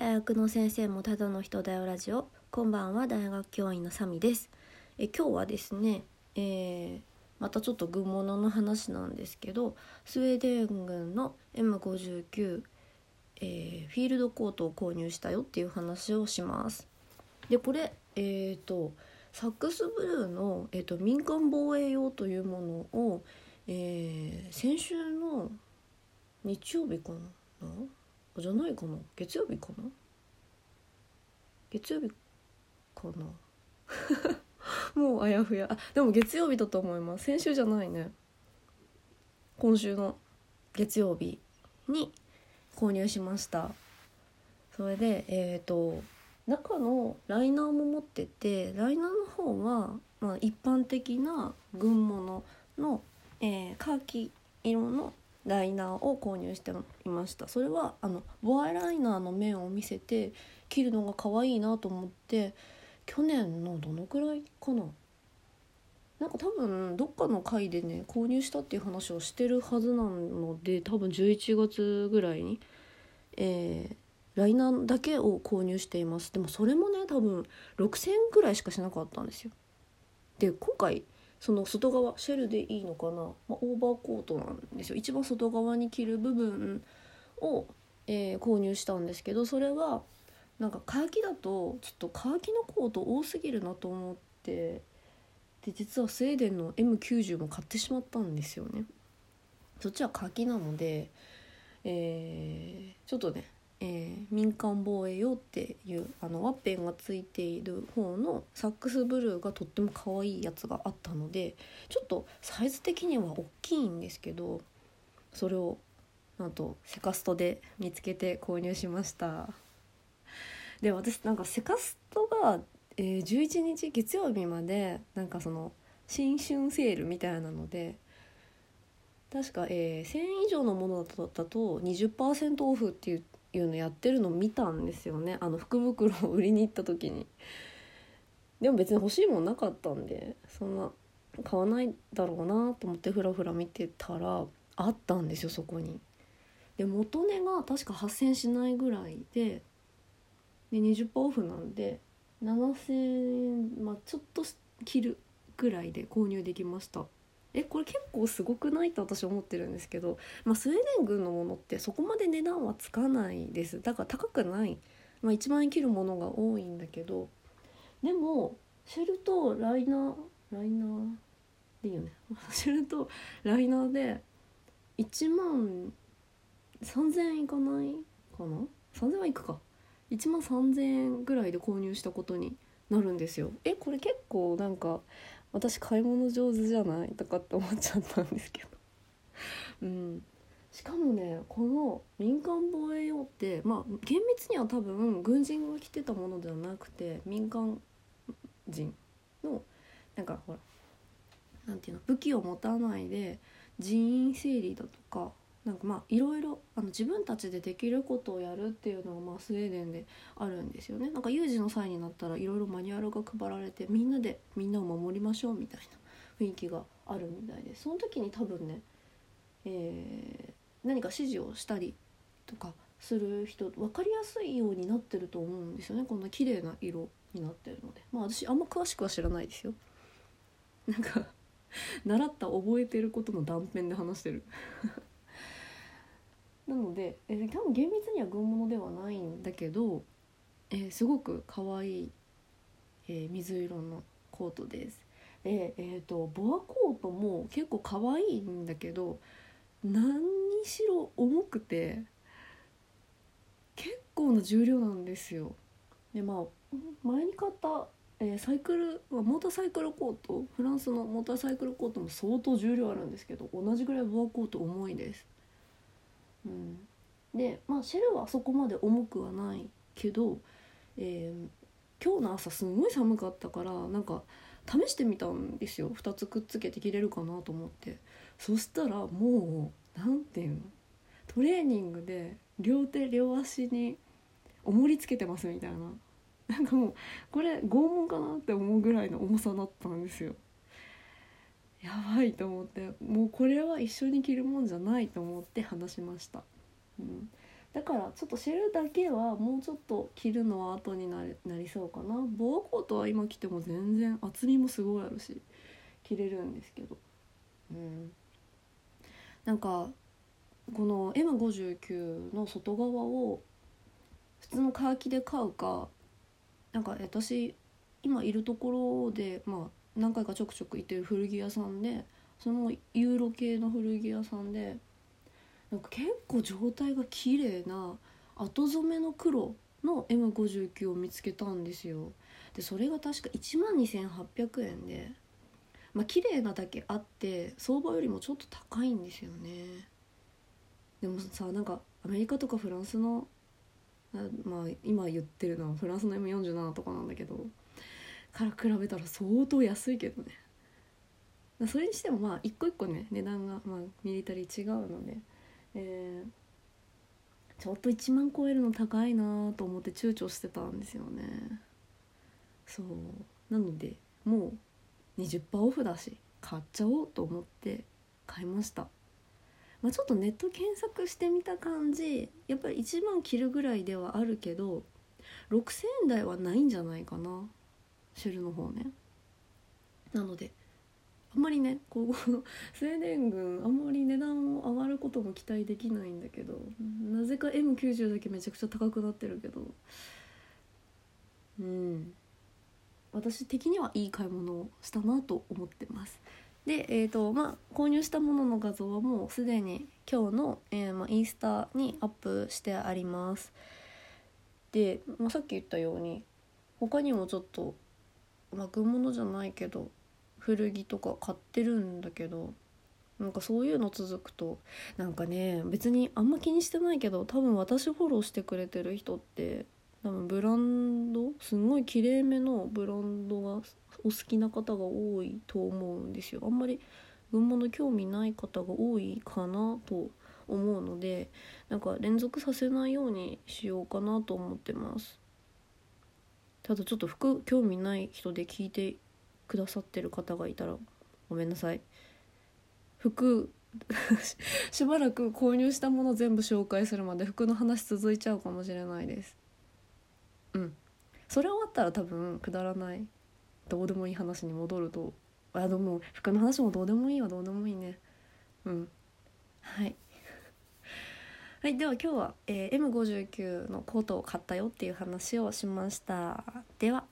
大学の先生もただの人だよラジオ。こんばんは大学教員のサミです。え今日はですね、えー、またちょっと軍物の話なんですけどスウェーデン軍の M59、えー、フィールドコートを購入したよっていう話をします。でこれえっ、ー、とサックスブルーの、えーと、民間防衛用というものを、えー、先週の日曜日かな？じゃないかな。月曜日かな？月曜日かな？もうあやふや。あでも月曜日だと思います。先週じゃないね。今週の月曜日に購入しました。それでえっ、ー、と中のライナーも持っててライナーの方は、まあ、一般的な軍物の、えー、カーキ色のライナーを購入していました。それはあのボアライナーの面を見せて切るのが可愛いなと思って去年のどのくらいかな？なんか多分どっかの回でね購入したっていう話をしてるはずなので多分11月ぐらいに、えー、ライナーだけを購入しています。でもそれもね多分6,000円ぐらいしかしなかったんですよ。で今回その外側シェルでいいのかな、まあ、オーバーコートなんですよ。一番外側に着る部分を、えー、購入したんですけどそれはなんかカーキだとちょっとカーキのコート多すぎるなと思ってで実はスウェーデンの M90 も買ってしまったんですよね。そっちはカーキなので、えー、ちょっとねえー、民間防衛用っていうあのワッペンがついている方のサックスブルーがとっても可愛いやつがあったのでちょっとサイズ的には大きいんですけどそれをなんとセカストで見つけて購入しました。で私なんかセカストが、えー、11日月曜日までなんかその新春セールみたいなので確か、えー、1000以上のものだと20%オフっていういうのやってるの見たんですよね。あの福袋を売りに行った時に。でも別に欲しいもんなかったんでそんな買わないだろうなと思ってふらふら見てたらあったんですよそこに。で元値が確か8,000しないぐらいでで20%オフなんで7,000円まあちょっと切るぐらいで購入できました。えこれ結構すごくないって私思ってるんですけど、まあ、スウェーデン軍のものってそこまで値段はつかないです。だから高くない、まあ、1万円切るものが多いんだけど。でもシェルとライナーライナーでいいよね。シェルとライナーで1万3000円いかないかな？3000はいくか。1万3000円ぐらいで購入したことになるんですよ。えこれ結構なんか私買い物上手じゃないとかって思っちゃったんですけど。うん。しかもねこの民間防衛用ってまあ厳密には多分軍人が着てたものではなくて民間人のなんかほらなんていうの武器を持たないで人員整理だとかなんかまあいろいろあの自分たちでできることをやるっていうのがまあスウェーデンであるんですよね。なんか有事の際になったらいろいろマニュアルが配られてみんなでみんなを守りましょうみたいな雰囲気があるみたいでその時に多分ね、えー、何か指示をしたりとかする人分かりやすいようになってると思うんですよね。こんな綺麗な色になってるので。まあ私あんま詳しくは知らないですよ。なんか 習った覚えてることの断片で話してる。なので、えー、多分厳密には軍物ではないんだけど、えー、すごく可愛い、えー、水色のコートです。で、えーと、ボアコートも結構可愛いんだけど何にしろ重くて結構な重量なんですよ。でまあ前に買った、えー、サイクルモーターサイクルコートフランスのモーターサイクルコートも相当重量あるんですけど同じぐらいボアコート重いです。うん、でまあシェルはそこまで重くはないけど、えー、今日の朝すごい寒かったからなんか試してみたんですよ。2つくっつけて着れるかなと思って。そしたらもう何て言うの？トレーニングで両手両足に重りつけてますみたいな。なんかもうこれ拷問かなって思うぐらいの重さだったんですよ。やばいと思ってもうこれは一緒に着るもんじゃないと思って話しました、うん。だからちょっとシェルだけはもうちょっと着るのは後になりなりそうかな。ボアコートは今着ても全然厚みもすごいあるし着れるんですけど。うん。なんかこの M59 の外側を普通のカーキで買うかなんか私今いるところでまあ何回かちょくちょく行ってる古着屋さんでそのユーロ系の古着屋さんでなんか結構状態が綺麗な後染めの黒の M59 を見つけたんですよ。でそれが確か1万2800円でまあ綺麗なだけあって相場よりもちょっと高いんですよね。でもさなんかアメリカとかフランスのまあ今言ってるのはフランスの M47 とかなんだけどから比べたら相当安いけどね。それにしてもまあ一個一個ね値段がまあミリタリー違うのでえー、ちょっと1万超えるの高いなと思って躊躇してたんですよね。そう。なのでもう20%オフだし買っちゃおうと思って買いました。まあ、ちょっとネット検索してみた感じやっぱり1万切るぐらいではあるけど6,000円台はないんじゃないかな。シェルの方ね。なので。あんまりねこう スウェーデン軍あんまり値段を上がることも期待できないんだけどなぜか M90 だけめちゃくちゃ高くなってるけど。うん。私的にはいい買い物をしたなと思ってます。でえーとまあ、購入したものの画像はもうすでに今日の、えー、まあ、インスタにアップしてあります。で、まあ、さっき言ったように他にもちょっとまあ軍物じゃないけど古着とか買ってるんだけどなんかそういうの続くとなんかね別にあんま気にしてないけど多分私フォローしてくれてる人って多分ブランドすんごいきれいめのブランドがお好きな方が多いと思うんですよ。あんまり軍物興味ない方が多いかなと思うのでなんか連続させないようにしようかなと思ってます。ただちょっと服興味ない人で聞いてくださってる方がいたらごめんなさい。服 しばらく購入したもの全部紹介するまで服の話続いちゃうかもしれないです。うん。それ終わったら多分くだらないどうでもいい話に戻ると。あでも服の話もどうでもいいわどうでもいいね。うん。はい。はい、では今日は、えー、M59 のコートを買ったよっていう話をしました。では。